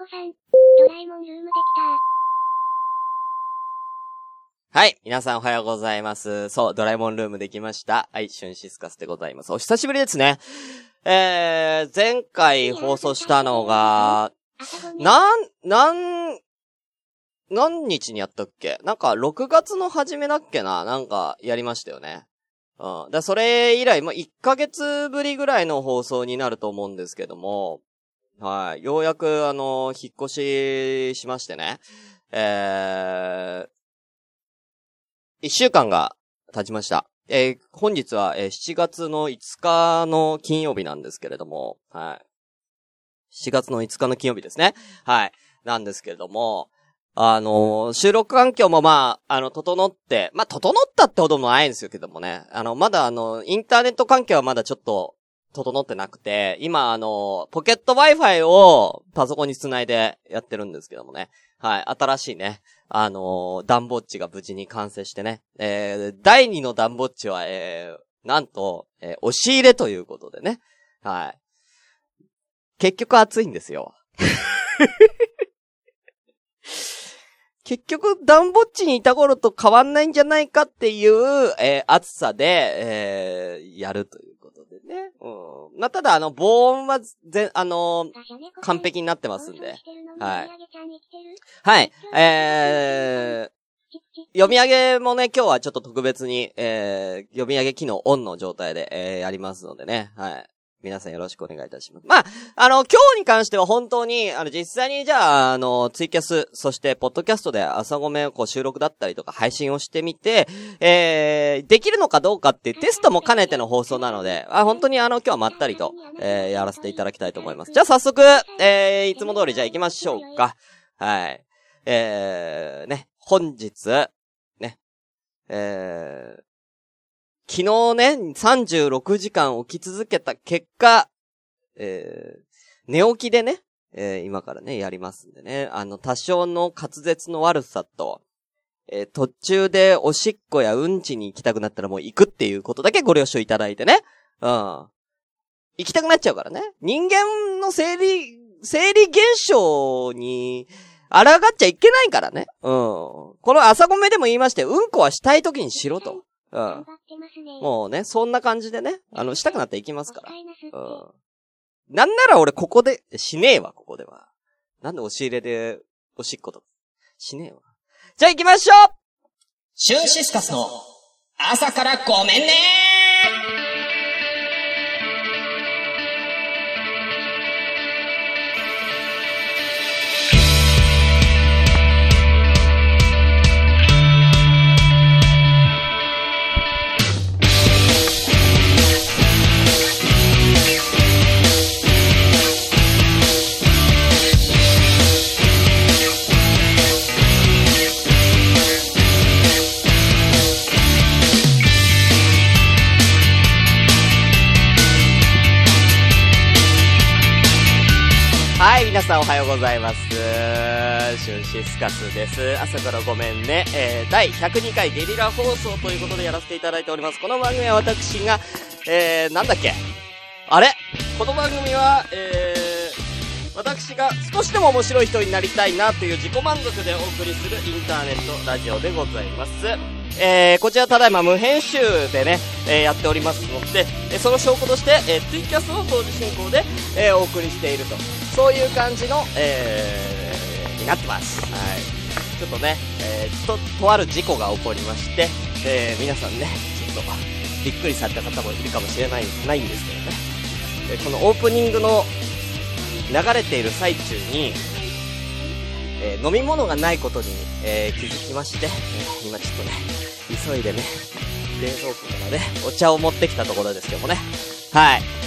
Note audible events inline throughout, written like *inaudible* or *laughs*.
猫さん、ドラえもんルームできはい。皆さんおはようございます。そう、ドラえもんルームできました。はい、シュンシスカスでございます。お久しぶりですね。えー、前回放送したのが、なん、なん、何日にやったっけ？なんか、6月の初めだっけな？なんか、やりましたよね。うん。だそれ以来、まあ、1ヶ月ぶりぐらいの放送になると思うんですけども、はい。ようやく、あの、引っ越ししましてね。えー、一週間が経ちました。えー、本日は、えー、7月の5日の金曜日なんですけれども、はい。7月の5日の金曜日ですね。はい。なんですけれども、あのー、収録環境もまあ、あの、整って、まあ、整ったってほどもないんですけどもね。あの、まだあの、インターネット環境はまだちょっと、整ってなくて、今あの、ポケット Wi-Fi をパソコンにつないでやってるんですけどもね。はい、新しいね、あの、ダンボッチが無事に完成してね。えー、第2のダンボッチは、えー、なんと、えー、押し入れということでね。はい。結局暑いんですよ。*laughs* 結局、ダンボッチにいた頃と変わんないんじゃないかっていう、えー、暑さで、えー、やるということでね。うん。まあ、ただ、あの、防音は、ぜ、あのー、完璧になってますんで。はい。はい。えー、読み上げもね、今日はちょっと特別に、えー、読み上げ機能オンの状態で、えー、やりますのでね。はい。皆さんよろしくお願いいたします。まあ、あの、今日に関しては本当に、あの、実際にじゃあ、あの、ツイキャス、そして、ポッドキャストで朝ごめをこう収録だったりとか配信をしてみて、えー、できるのかどうかっていうテストも兼ねての放送なので、あ、本当にあの、今日はまったりと、えー、やらせていただきたいと思います。じゃあ早速、えー、いつも通りじゃあ行きましょうか。はい。えー、ね、本日、ね、えー、昨日ね、36時間起き続けた結果、えー、寝起きでね、えー、今からね、やりますんでね、あの、多少の滑舌の悪さと、えー、途中でおしっこやうんちに行きたくなったらもう行くっていうことだけご了承いただいてね。うん。行きたくなっちゃうからね。人間の生理、生理現象に、抗っちゃいけないからね。うん。この朝ごめでも言いまして、うんこはしたい時にしろと。うん。もうね、そんな感じでね、あの、したくなっていきますから。うん。なんなら俺ここで、しねえわ、ここでは。なんで押し入れで、おしっこと。しねえわ。じゃあ行きましょうシュンシスカスの、朝からごめんね皆さんおはようございます。シュンシスカスです。朝からごめんね。えー、第102回ゲリラ放送ということでやらせていただいております。この番組は私が、えー、なんだっけ？あれ？この番組は、えー、私が少しでも面白い人になりたいなという自己満足でお送りするインターネットラジオでございます。えー、こちらただいま無編集でね、えー、やっておりますので、え、その証拠として、えー、ツイキャスを同時進行で、えー、お送りしていると。そういう感じの、えー、になってます。はい。ちょっとね、えー、と、とある事故が起こりまして、えー、皆さんね、ちょっと、びっくりされた方もいるかもしれない、ないんですけどね。えー、このオープニングの流れている最中に、えー、飲み物がないことに、えー、気づきまして、えー、今ちょっとね、急いでね、冷蔵庫からね、お茶を持ってきたところですけどもね。はい。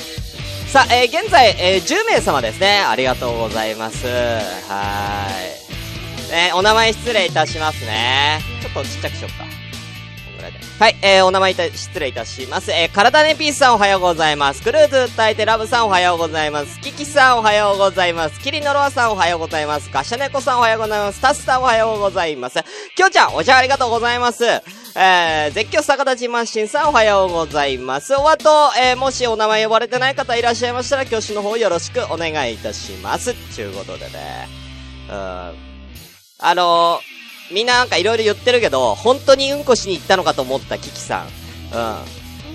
さあ、えー、現在、えー、10名様ですね。ありがとうございます。はい。えー、お名前失礼いたしますね。ちょっとちっちゃくしよっか。はい、えー、お名前いた、失礼いたします。えー、体ねピースさんおはようございます。クルーズ歌えてラブさんおはようございます。キキさんおはようございます。キリノロアさんおはようございます。ガシャネコさんおはようございます。タスさんおはようございます。きょうちゃん、お茶ありがとうございます。えー、絶叫逆立ちマシンさんおはようございます。おあと、えー、もしお名前呼ばれてない方いらっしゃいましたら、挙手の方よろしくお願いいたします。ちゅうことでね。うん。あのー、みんななんかいろいろ言ってるけど、本当にうんこしに行ったのかと思ったキキさん。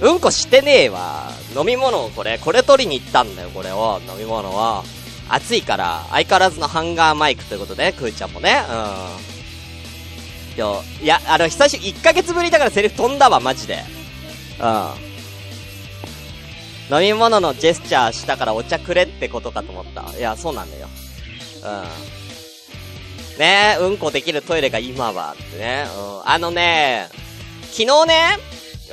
うん。うんこしてねえわ。飲み物をこれ、これ取りに行ったんだよ、これを。飲み物を。暑いから、相変わらずのハンガーマイクということで、くーちゃんもね。うん。いや、いや、あの、久しぶり、1ヶ月ぶりだからセリフ飛んだわ、マジで。うん。飲み物のジェスチャーしたからお茶くれってことかと思った。いや、そうなんだよ。うん。ね、うんこできるトイレが今は、ってね。うん。あのね、昨日ね、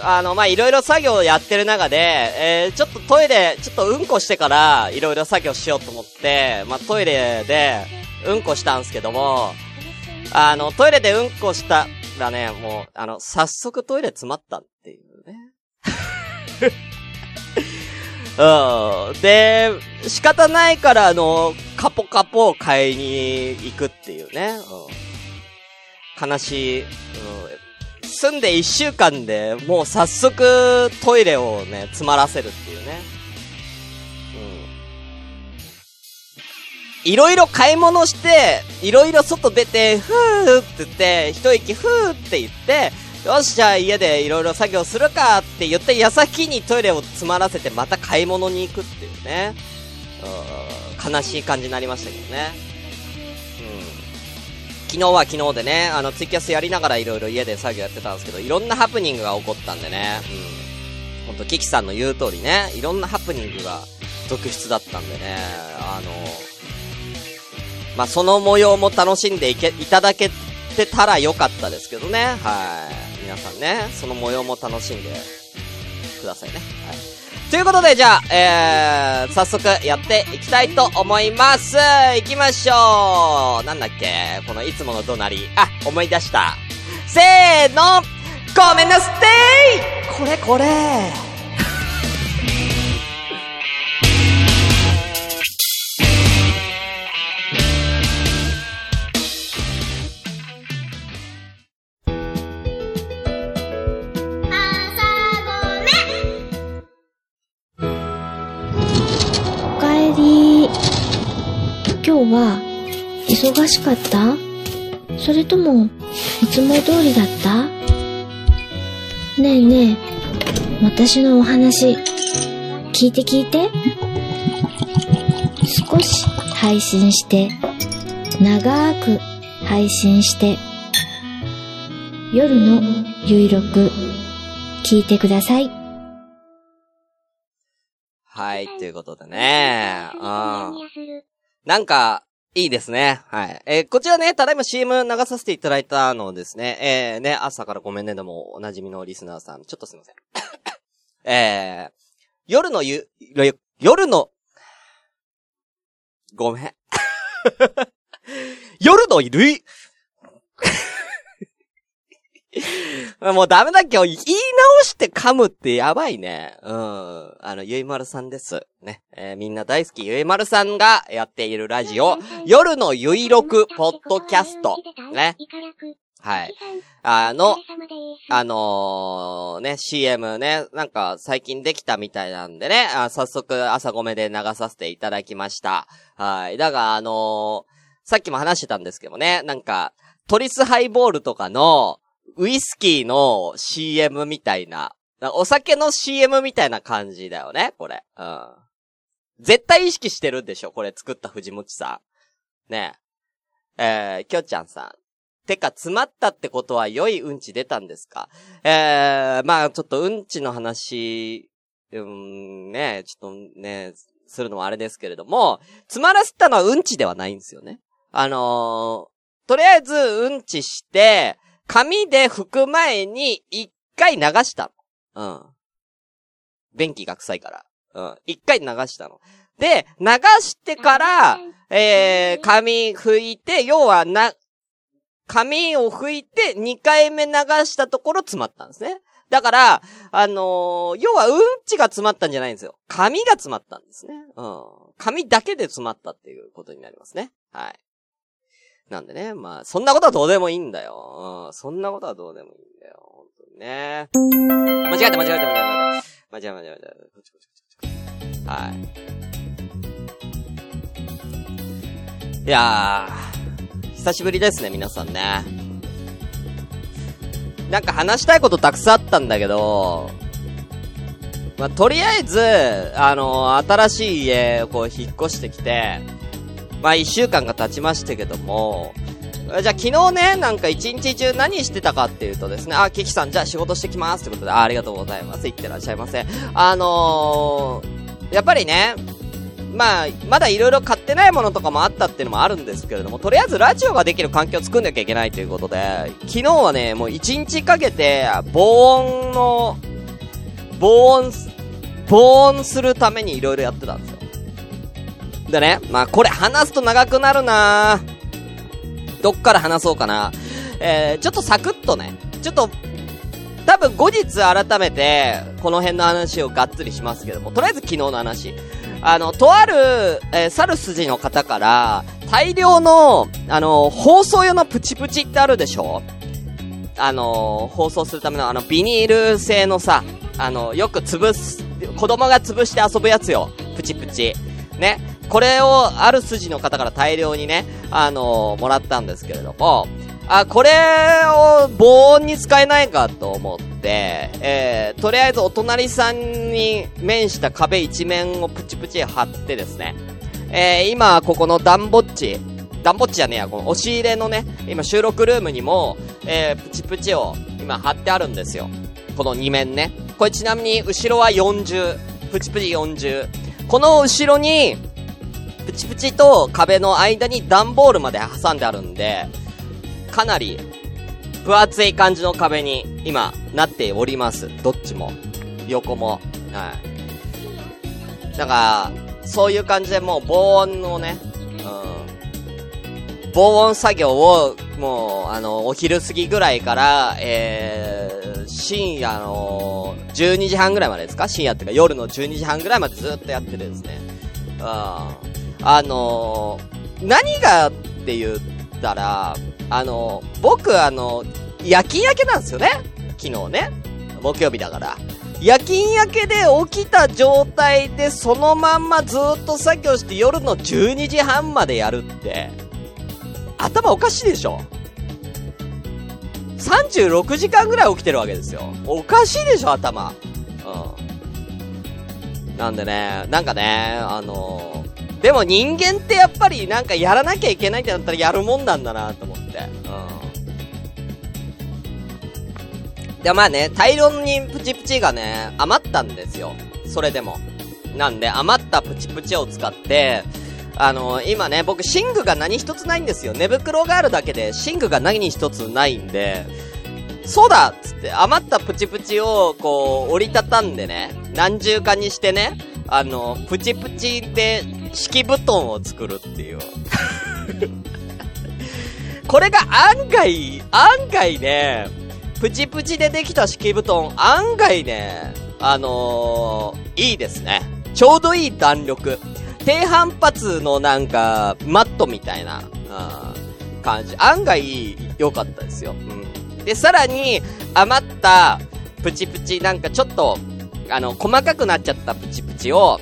あの、ま、いろいろ作業やってる中で、えー、ちょっとトイレ、ちょっとうんこしてから、いろいろ作業しようと思って、まあ、トイレで、うんこしたんすけども、あの、トイレでうんこしたらね、もう、あの、早速トイレ詰まったっていうね。*laughs* うん。で、仕方ないから、あの、カポカポを買いに行くっていうね。うん、悲しい、うん。住んで一週間でもう早速トイレをね、詰まらせるっていうね。うん。いろいろ買い物して、いろいろ外出て、ふーって言って、一息ふーって言って、よし、じゃあ家でいろいろ作業するかって言って矢先にトイレを詰まらせてまた買い物に行くっていうね。う、悲しい感じになりましたけどね。うん。昨日は昨日でね、あの、ツイキャスやりながらいろいろ家で作業やってたんですけど、いろんなハプニングが起こったんでね。うん。ほんと、キキさんの言う通りね、いろんなハプニングが続出だったんでね、あの、まあ、その模様も楽しんでいけ、いただけてたらよかったですけどね。はい。皆さんね、その模様も楽しんでくださいね。はい。ということで、じゃあ、えー、早速やっていきたいと思います。行きましょう。なんだっけ？このいつもの怒鳴り。あ、思い出した。せーのごめんなすってーこれこれは忙しかった？それともいつも通りだった？ねえねえ、私のお話聞いて聞いて。少し配信して、長く配信して、夜のゆいろく聞いてください。はい、ということでね。うん。なんか、いいですね。はい。えーこちらね、ただいま CM 流させていただいたのですね。えー、ね、朝からごめんね、でも、おなじみのリスナーさん。ちょっとすいません。*coughs* えー、夜のゆ、夜の、ごめん。*laughs* 夜のるい、*laughs* もうダメだっけ言い直して噛むってやばいね。うん。あの、ゆいまるさんです。ね。えーみんな大好きゆいまるさんがやっているラジオ、*laughs* 夜のゆいろくポッドキャスト。ね。はい。あの、あのー、ね、CM ね、なんか最近できたみたいなんでね、あ早速朝ごめで流させていただきました。はい。だが、あのーさっきも話してたんですけどね、なんか、トリスハイボールとかの、ウイスキーの CM みたいな、お酒の CM みたいな感じだよね、これ。うん。絶対意識してるんでしょ、これ作った藤持さん。ねえ。えー、きょちゃんさん。てか、詰まったってことは良いうんち出たんですか？えー、まあちょっとうんちの話、うん、ね、ちょっとね、するのはあれですけれども、詰まらせたのはうんちではないんですよね。あのー、とりあえずうんちして、紙で拭く前に一回流したの。うん。便器が臭いから。うん。一回流したの。で、流してから、えー、紙拭いて、要はな、紙を拭いて2回目流したところ詰まったんですね。だから、あのー要はうんちが詰まったんじゃないんですよ。紙が詰まったんですね。うん。紙だけで詰まったっていうことになりますね。はい。なんでね、まあ、そんなことはどうでもいいんだよ。うん。そんなことはどうでもいいんだよ。本当ね。間違えた間違えた間違えた。間違えた間違えた。こっちこっちこっち。はい。いやー、久しぶりですね、皆さんね。なんか話したいことたくさんあったんだけど、まあ、とりあえず、あの新しい家を、こう、引っ越してきて、まあ、一週間が経ちましたけども、じゃあ昨日ね、なんか一日中何してたかっていうとですね、あ、キキさんじゃあ仕事してきますってことで、あありがとうございます。いってらっしゃいませ。あのー、やっぱりね、まあ、まだ色々買ってないものとかもあったっていうのもあるんですけれども、とりあえずラジオができる環境を作んなきゃいけないということで、昨日はね、もう一日かけて、防音の、防音、防音するために色々やってたんです。でね、まあこれ話すと長くなるなどっから話そうかな。えー、ちょっとサクッとね、ちょっと、多分後日改めて、この辺の話をがっつりしますけども、とりあえず昨日の話。あの、とある、えー、猿筋の方から、大量の、あの、放送用のプチプチってあるでしょあの、放送するためのあの、ビニール製のさ、あの、よく潰す、子供が潰して遊ぶやつよ。プチプチ。ね。これをある筋の方から大量にね、あのー、もらったんですけれども、あ、これを防音に使えないかと思って、えー、とりあえずお隣さんに面した壁一面をプチプチ貼ってですね、えー、今ここのダンボッチ、ダンボッチじゃねえや、この押し入れのね、今収録ルームにも、えー、プチプチを今貼ってあるんですよ。この2面ね。これちなみに後ろは40、プチプチ40。この後ろに、プチプチと壁の間に段ボールまで挟んであるんで、かなり分厚い感じの壁に今なっております。どっちも。横も。はい。だから、そういう感じでもう防音のね、うん。防音作業を、もう、あの、お昼過ぎぐらいから、えー、深夜の、12時半ぐらいまでですか？深夜っていうか夜の12時半ぐらいまでずっとやっててですね。うん。あのー、何がって言ったら、あのー、僕あのー、夜勤明けなんですよね昨日ね。木曜日だから。夜勤明けで起きた状態でそのまんまずっと作業して夜の12時半までやるって、頭おかしいでしょ ?36 時間ぐらい起きてるわけですよ。おかしいでしょ頭。うん。なんでね、なんかね、あのでも人間ってやっぱりなんかやらなきゃいけないってなったらやるもんなんだなと思って。うん。で、まあね、大量にプチプチがね、余ったんですよ。それでも。なんで、余ったプチプチを使って、あのー、今ね、僕、寝具が何一つないんですよ。寝袋があるだけで、寝具が何一つないんで、そうだっつって、余ったプチプチを、こう、折りたたんでね、何重かにしてね、あの、プチプチで敷布団を作るっていう。*laughs* これが案外、案外ね、プチプチでできた敷布団、案外ね、あのー、いいですね。ちょうどいい弾力。低反発のなんか、マットみたいな、うん、感じ。案外良かったですよ。うん。で、さらに、余った、プチプチ、なんかちょっと、あの、細かくなっちゃったプチプチを、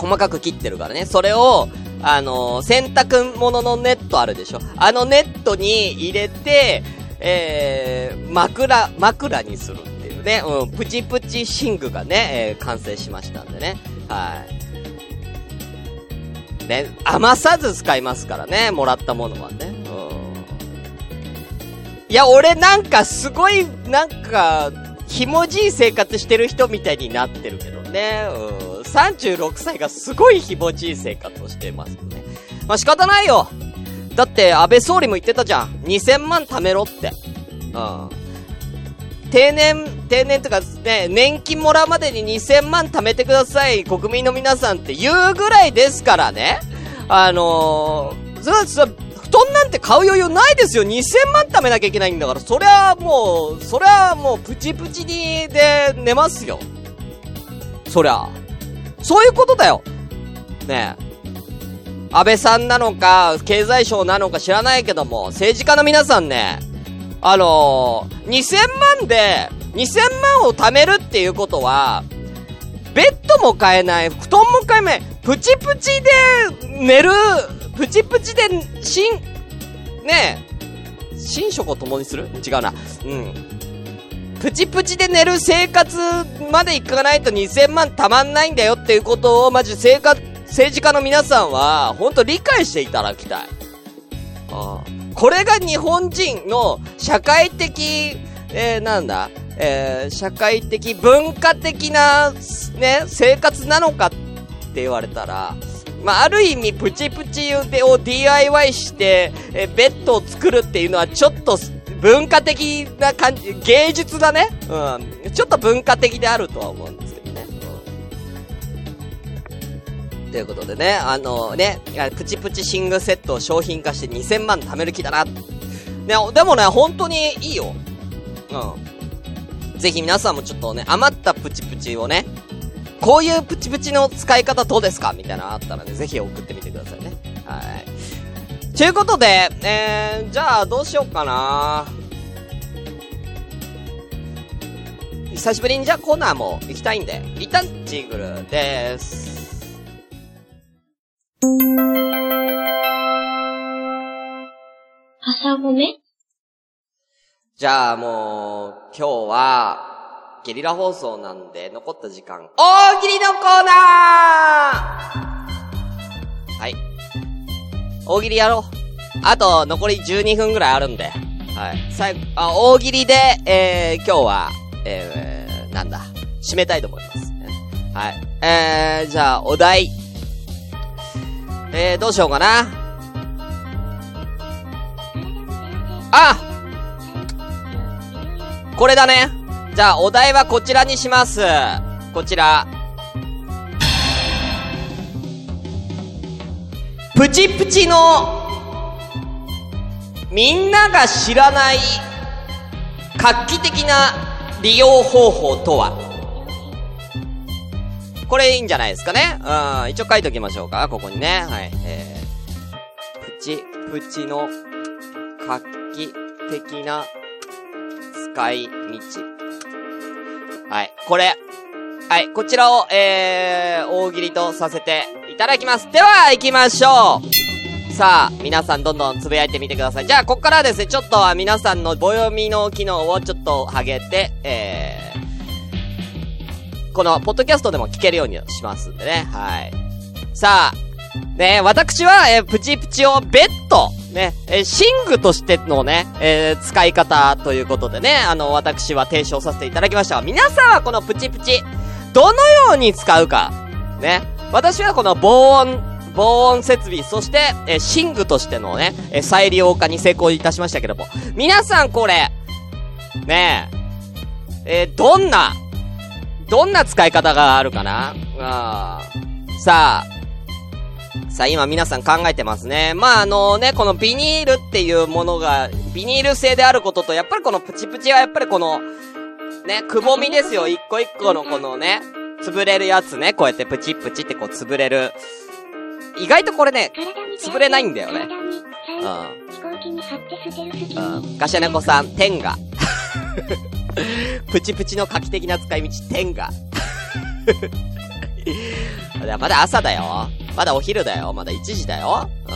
細かく切ってるからね。それを、あのー、洗濯物のネットあるでしょあのネットに入れて、えー、枕、枕にするっていうね、うん、プチプチ寝具がね、えー、完成しましたんでね。はい。ね、余さず使いますからね、もらったものはね。うん。いや、俺なんかすごい、なんか、ひもじい生活してる人みたいになってるけどね。うん。36歳がすごい気持ちい生活をしてますね。まあ、仕方ないよだって、安倍総理も言ってたじゃん。2000万貯めろって。うん。定年、定年とかね、年金もらうまでに2000万貯めてください、国民の皆さんって言うぐらいですからね。あのー、それは、それ布団なんて買う余裕ないですよ。2000万貯めなきゃいけないんだから。そりゃもう、そりゃもうプチプチにで寝ますよ。そりゃ。そういうことだよねえ。安倍さんなのか、経済省なのか知らないけども、政治家の皆さんね、あのー、2000万で、2000万を貯めるっていうことは、ベッドも買えない、布団も買えない、プチプチで寝る、プチプチで、しん、ねえ、寝食を共にする？違うな。うん。プチプチで寝る生活までいかないと2000万たまんないんだよっていうことを、マジ生活、政治家の皆さんは、ほんと理解していただきたい。ああこれが日本人の社会的、えー、なんだえー、社会的、文化的な、ね、生活なのかって言われたら、まあ、ある意味、プチプチを DIY して、えーベッドを作るっていうのはちょっと文化的な感じ、芸術だね。うん。ちょっと文化的であるとは思うんですけどね。うん。ということでね、あのね、プチプチシングセットを商品化して2000万貯める気だな。ね、でもね、本当にいいよ。うん。ぜひ皆さんもちょっとね、余ったプチプチをね、こういうプチプチの使い方どうですか？みたいなのあったらね、ぜひ送ってみてくださいね。はい。ということで、えー、じゃあどうしようかな久しぶりにじゃあコーナーも行きたいんで、一旦ジーグルでーす。朝ごめ？じゃあもう、今日は、ゲリラ放送なんで、残った時間、大喜利のコーナーはい。大喜利やろう。あと、残り12分ぐらいあるんで。はい。最後、あ、大喜利で、えー、今日は、えー、なんだ、締めたいと思います。はい。えー、じゃあ、お題。えー、どうしようかな。あこれだね。じゃあ、お題はこちらにします。こちら。プチプチの、みんなが知らない、画期的な利用方法とは？これいいんじゃないですかね？うん、一応書いときましょうか、ここにね。はい。えー、プチプチの画期的な使い道。はい。これ。はい。こちらを、えー、大喜利とさせてただきます。では、行きましょう。さあ、皆さんどんどんつぶやいてみてください。じゃあ、こっからですね、ちょっとは皆さんのぼ読みの機能をちょっと上げて、えー、この、ポッドキャストでも聞けるようにしますんでね。はい。さあ、ね、私は、えー、プチプチをベッド、ね、えー、寝具としてのね、えー、使い方ということでね、あの、私は提唱させていただきました、皆さんはこのプチプチ、どのように使うか、ね、私はこの防音、防音設備、そして、えー、寝具としてのね、えー、再利用化に成功いたしましたけども、皆さんこれ、ねえ、えー、どんな、どんな使い方があるかな？あさあ、さあ、今皆さん考えてますね。まあ、あのね、このビニールっていうものが、ビニール製であることと、やっぱりこのプチプチはやっぱりこの、ね、くぼみですよ。一個一個のこのね、潰れるやつね、こうやってプチプチってこう潰れる。意外とこれね、潰れないんだよね。うん。うん。ガシャネコさん、天が。プチプチの画期的な使い道、天が。*laughs* まだ朝だよ。まだお昼だよ。まだ1時だよ。う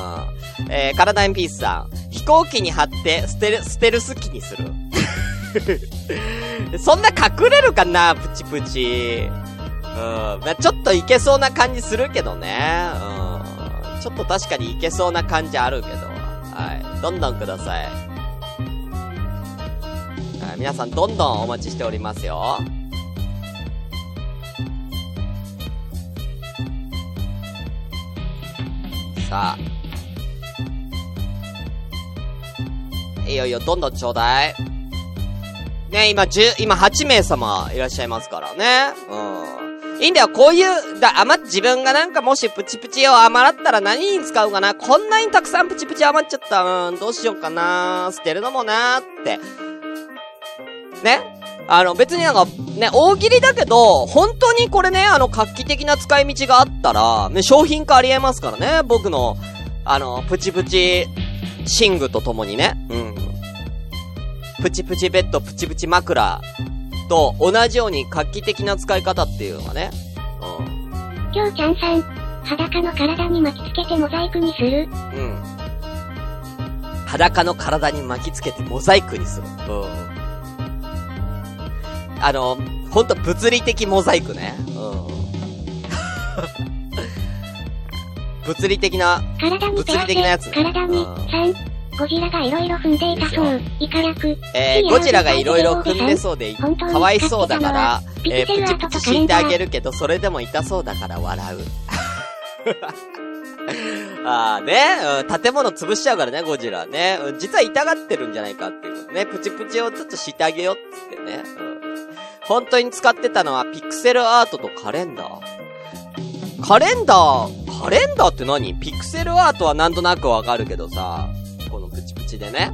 ん。えー、カラダインピースさん。飛行機に貼ってステル、ステルス機にする。*laughs* そんな隠れるかな、プチプチ。うん。まあ、ちょっといけそうな感じするけどね。うん。ちょっと確かにいけそうな感じあるけど。はい。どんどんください。はい、皆さんどんどんお待ちしておりますよ。さいいよいよ、どんどんちょうだい。ね、今10、今8名様いらっしゃいますからね。うん。いいんだよ、こういう、だ、余っ、自分がなんかもしプチプチを余ったら何に使うかなこんなにたくさんプチプチ余っちゃった。うん、どうしようかな捨てるのもなーって。ね？あの、別になんか、ね、大喜利だけど、本当にこれね、あの、画期的な使い道があったら、ね、商品化ありえますからね、僕の、あの、プチプチ、寝具とともにね。うん。プチプチベッド、プチプチ枕と同じように画期的な使い方っていうのがね。うん。きょうちゃんさん、裸の体に巻きつけてモザイクにする。うん。裸の体に巻きつけてモザイクにする。うん。あの、ほんと物理的モザイクね。うん。*laughs* 物理的な、体にペ物理的なやつアねセ、体にうん3。ゴジラが色々踏んでいたそう。イカ役。えー、ゴジラが色々踏んでそうで、かわいそうだから、えー、プチプチ敷いてあげるけど、それでも痛そうだから笑う。*laughs* あーね、うん、建物潰しちゃうからね、ゴジラね。うん実は痛がってるんじゃないかっていうことね。プチプチをちょっとしてあげようっつってね。うん本当に使ってたのはピクセルアートとカレンダー。カレンダー、カレンダーって何？ピクセルアートはなんとなくわかるけどさ、チでね。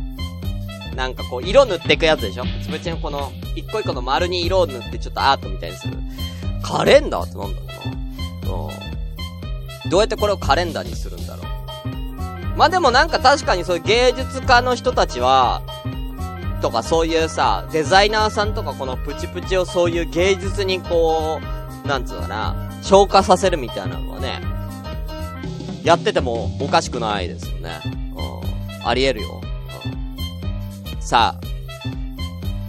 なんかこう、色塗っていくやつでしょプチプチのこの、一個一個の丸に色を塗ってちょっとアートみたいにする。カレンダーってなんだろうな。うん。どうやってこれをカレンダーにするんだろう。まあ、でもなんか確かにそういう芸術家の人たちは、とかそういうさ、デザイナーさんとかこのプチプチをそういう芸術にこう、なんつうかな、消化させるみたいなのはね、やっててもおかしくないですよね。うん。あり得るよ。さ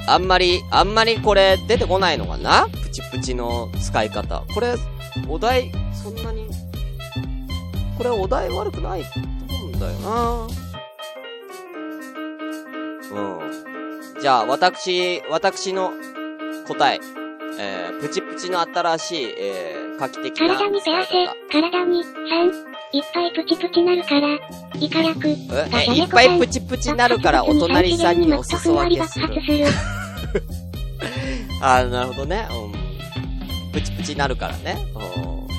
あ、あんまり、あんまりこれ出てこないのかな？プチプチの使い方。これ、お題、そんなに、これお題悪くないと思うんだよなうん。じゃあ、私、私の答え。えー、プチプチの新しい、えー、体にペアセ、体に3。いっぱいプチプチなるから。イカ役。方。え、えいっぱいプチプチなるからお隣さんにお裾分けする爆。発する。*laughs* あー、なるほどね。うん。プチプチなるからね。うん。ど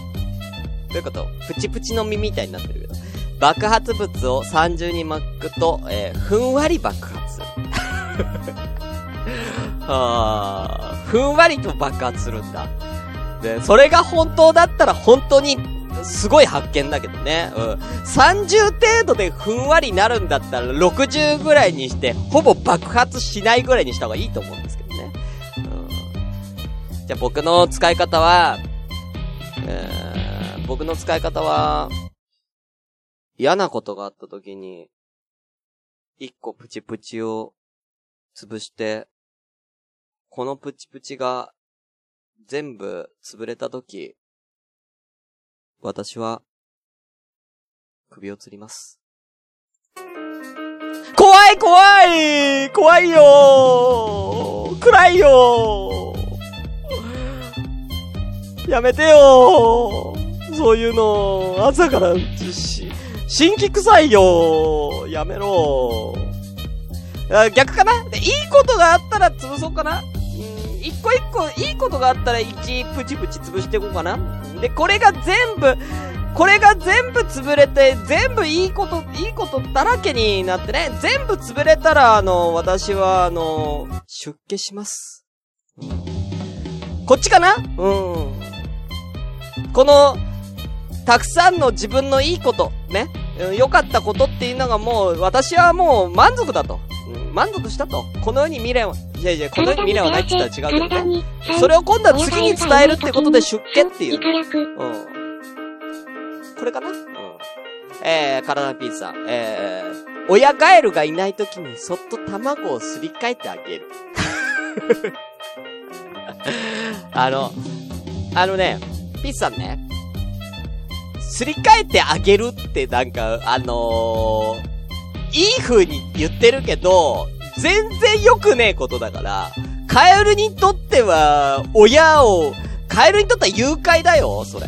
ういうことプチプチの実みたいになってるけど。爆発物を三重に巻くと、えー、ふんわり爆発する。*laughs* あー、ふんわりと爆発するんだ。で、それが本当だったら本当に、すごい発見だけどね。うん。30程度でふんわりなるんだったら60ぐらいにして、ほぼ爆発しないぐらいにした方がいいと思うんですけどね。うん。じゃあ僕の使い方は、えー、僕の使い方は、嫌なことがあった時に、一個プチプチを潰して、このプチプチが全部潰れた時、私は、首を吊ります。怖い怖い!怖いよ!暗いよ!やめてよ!そういうの、朝からし、新規臭いよ!やめろ!逆かな?いいことがあったら潰そうかな?一個一個いいことがあったら1プチプチ潰していこうかなで、これが全部、これが全部潰れて、全部いいこと、いいことだらけになってね、全部潰れたら、あの、私は、あの、出家します。こっちかな？うん。この、たくさんの自分のいいこと、ね、良かったことっていうのがもう、私はもう満足だと。うん満足したと。この世に未練は、いやいや、この世に未練はないって言ったら違うけどね。体に3。それを今度は次に伝えるってことで出家っていう。うん。これかな？うん。えー、体ピーさん。えー、親ガエルがいない時にそっと卵をすり替えてあげる。*laughs* あの、あのね、ピーさんね、すり替えてあげるってなんか、あのー、いい風に言ってるけど、全然良くねえことだから、カエルにとっては、親を、カエルにとっては誘拐だよ、それ。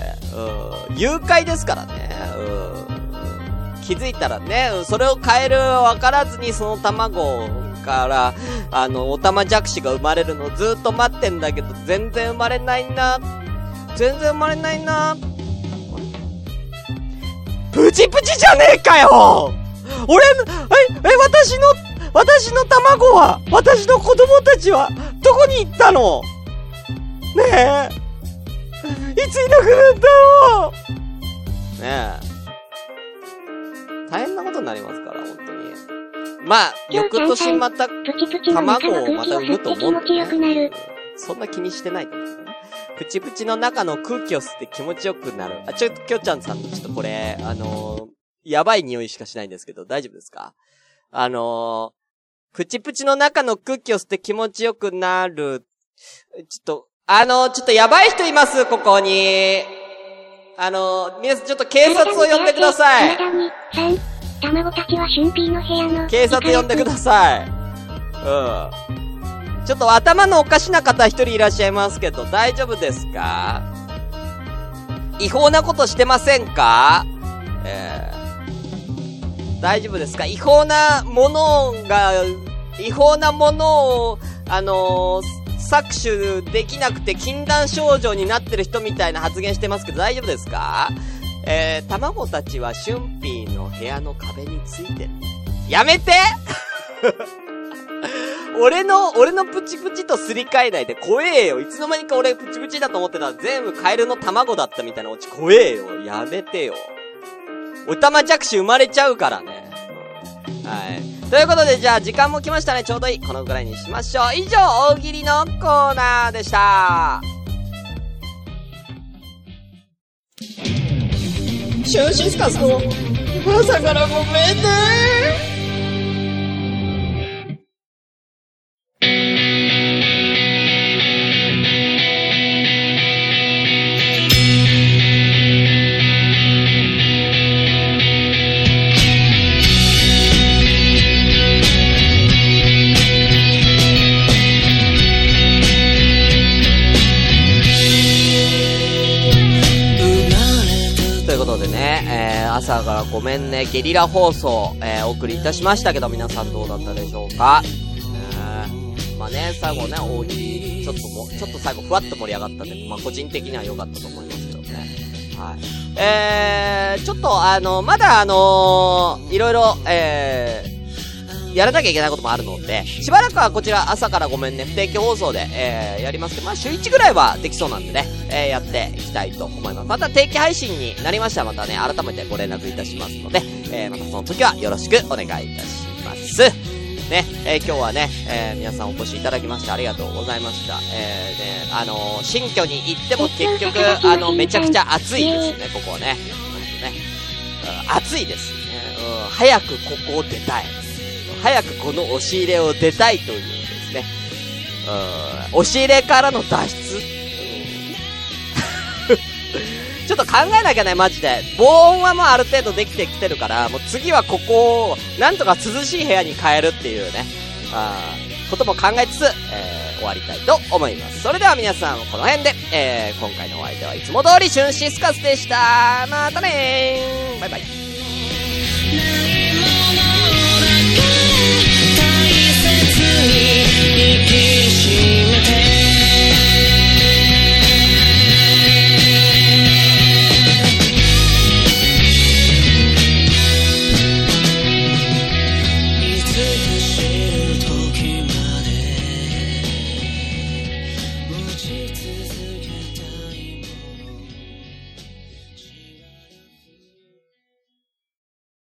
うん。誘拐ですからね。うん。気づいたらね、それをカエルは分からずにその卵から、あの、オタマジャクシが生まれるのずっと待ってんだけど、全然生まれないな。全然生まれないな。プチプチじゃねえかよ俺、え、え、私の、私の卵は、私の子供たちは、どこに行ったの？ねえ。いついなくなったの？ねえ。大変なことになりますから、本当に。まあ、翌年また、プチプチの中の空気を吸って気持ちよくなる。そんな気にしてない。プチプチの中の空気を吸って気持ちよくなる。あ、ちょ、きょちゃんさん、ちょっとこれ、あの、やばい匂いしかしないんですけど、大丈夫ですか？あのー、プチプチの中の空気を吸って気持ちよくなる。ちょっと、あのー、ちょっとやばい人います、ここに。あのー、皆さんちょっと警察を呼んでください。体に、3、卵たちは春ピーの部屋の。警察呼んでください。うん。ちょっと頭のおかしな方一人いらっしゃいますけど、大丈夫ですか？違法なことしてませんか？えー、大丈夫ですか？違法なものが、違法なものを、あのー搾取できなくて禁断症状になってる人みたいな発言してますけど大丈夫ですか？えー、卵たちは春ピーの部屋の壁についてる。やめて *laughs* 俺の、俺のプチプチとすり替えないで怖えよ。いつの間にか俺プチプチだと思ってたら全部カエルの卵だったみたいなオチ怖えよ。やめてよ。おたまじゃくし生まれちゃうからね。はい。ということで、じゃあ時間も来ましたね。ちょうどいい。このぐらいにしましょう。以上、大喜利のコーナーでした。シューシスカスの朝からごめんねー、朝からごめんね、ゲリラ放送、えー、お送りいたしましたけど、皆さんどうだったでしょうか？えー、まあね、最後ね、大喜利、ちょっとも、ちょっと最後ふわっと盛り上がったんで、まあ個人的には良かったと思いますけどね。はい。えー、ちょっとあの、まだあのー、いろいろ、えー、やらなきゃいけないこともあるので、しばらくはこちら朝からごめんね、不定期放送で、えー、やりますけど、まあ週1ぐらいはできそうなんでね、えー、やっていきたいと思います。また定期配信になりましたらまたね、改めてご連絡いたしますので、えー、またその時はよろしくお願いいたします。ね、えー、今日はね、えー、皆さんお越しいただきましてありがとうございました。えー、ね、あのー、新居に行っても結局、あの、めちゃくちゃ暑いですね、ここね。ね。うん暑いですね。うん、早くここを出たい。早くこの押し入れを出たいというですね。うん、押し入れからの脱出。*laughs* ちょっと考えなきゃね、マジで。防音はもうある程度できてきてるから、もう次はここを、なんとか涼しい部屋に変えるっていうね、あことも考えつつ、えー終わりたいと思います。それでは皆さん、この辺で、えー今回のお相手はいつも通り、シュンシスカスでした。またねーバイバイ。